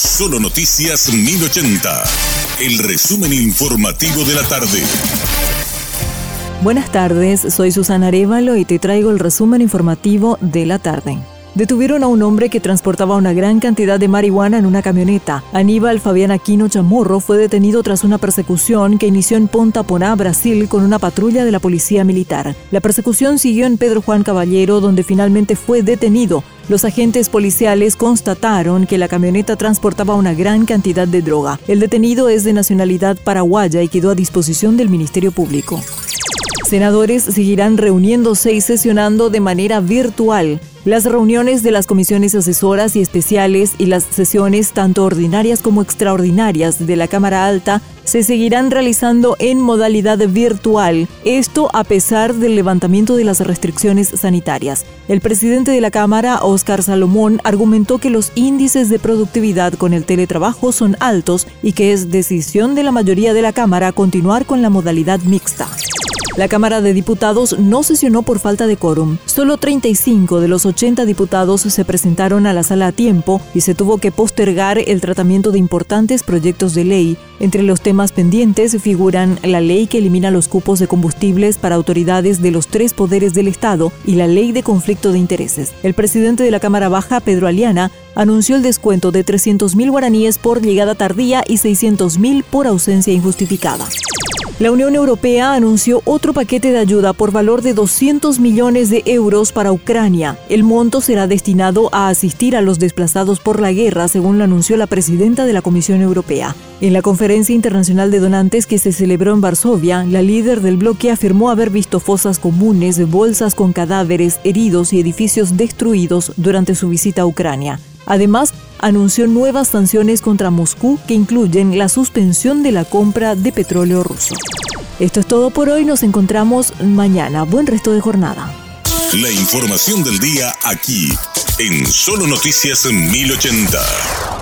Solo Noticias 1080. El resumen informativo de la tarde. Buenas tardes, soy Susana Arevalo y te traigo el resumen informativo de la tarde. Detuvieron a un hombre que transportaba una gran cantidad de marihuana en una camioneta. Aníbal Fabián Aquino Chamorro fue detenido tras una persecución que inició en Ponta Poná, Brasil, con una patrulla de la policía militar. La persecución siguió en Pedro Juan Caballero, donde finalmente fue detenido. Los agentes policiales constataron que la camioneta transportaba una gran cantidad de droga. El detenido es de nacionalidad paraguaya y quedó a disposición del Ministerio Público. Senadores seguirán reuniéndose y sesionando de manera virtual. Las reuniones de las comisiones asesoras y especiales y las sesiones tanto ordinarias como extraordinarias de la Cámara Alta se seguirán realizando en modalidad virtual, esto a pesar del levantamiento de las restricciones sanitarias. El presidente de la Cámara, Óscar Salomón, argumentó que los índices de productividad con el teletrabajo son altos y que es decisión de la mayoría de la Cámara continuar con la modalidad mixta. La Cámara de Diputados no sesionó por falta de quórum. Solo 35 de los 80 diputados se presentaron a la sala a tiempo y se tuvo que postergar el tratamiento de importantes proyectos de ley. Entre los temas pendientes figuran la ley que elimina los cupos de combustibles para autoridades de los tres poderes del Estado y la ley de conflicto de intereses. El presidente de la Cámara Baja, Pedro Aliana, anunció el descuento de 300.000 guaraníes por llegada tardía y 600.000 por ausencia injustificada. La Unión Europea anunció otro paquete de ayuda por valor de 200 millones de euros para Ucrania. El monto será destinado a asistir a los desplazados por la guerra, según lo anunció la presidenta de la Comisión Europea. En la conferencia internacional de donantes que se celebró en Varsovia, la líder del bloque afirmó haber visto fosas comunes, bolsas con cadáveres, heridos y edificios destruidos durante su visita a Ucrania. Además, anunció nuevas sanciones contra Moscú que incluyen la suspensión de la compra de petróleo ruso. Esto es todo por hoy, nos encontramos mañana. Buen resto de jornada. La información del día aquí, en Solo Noticias 1080.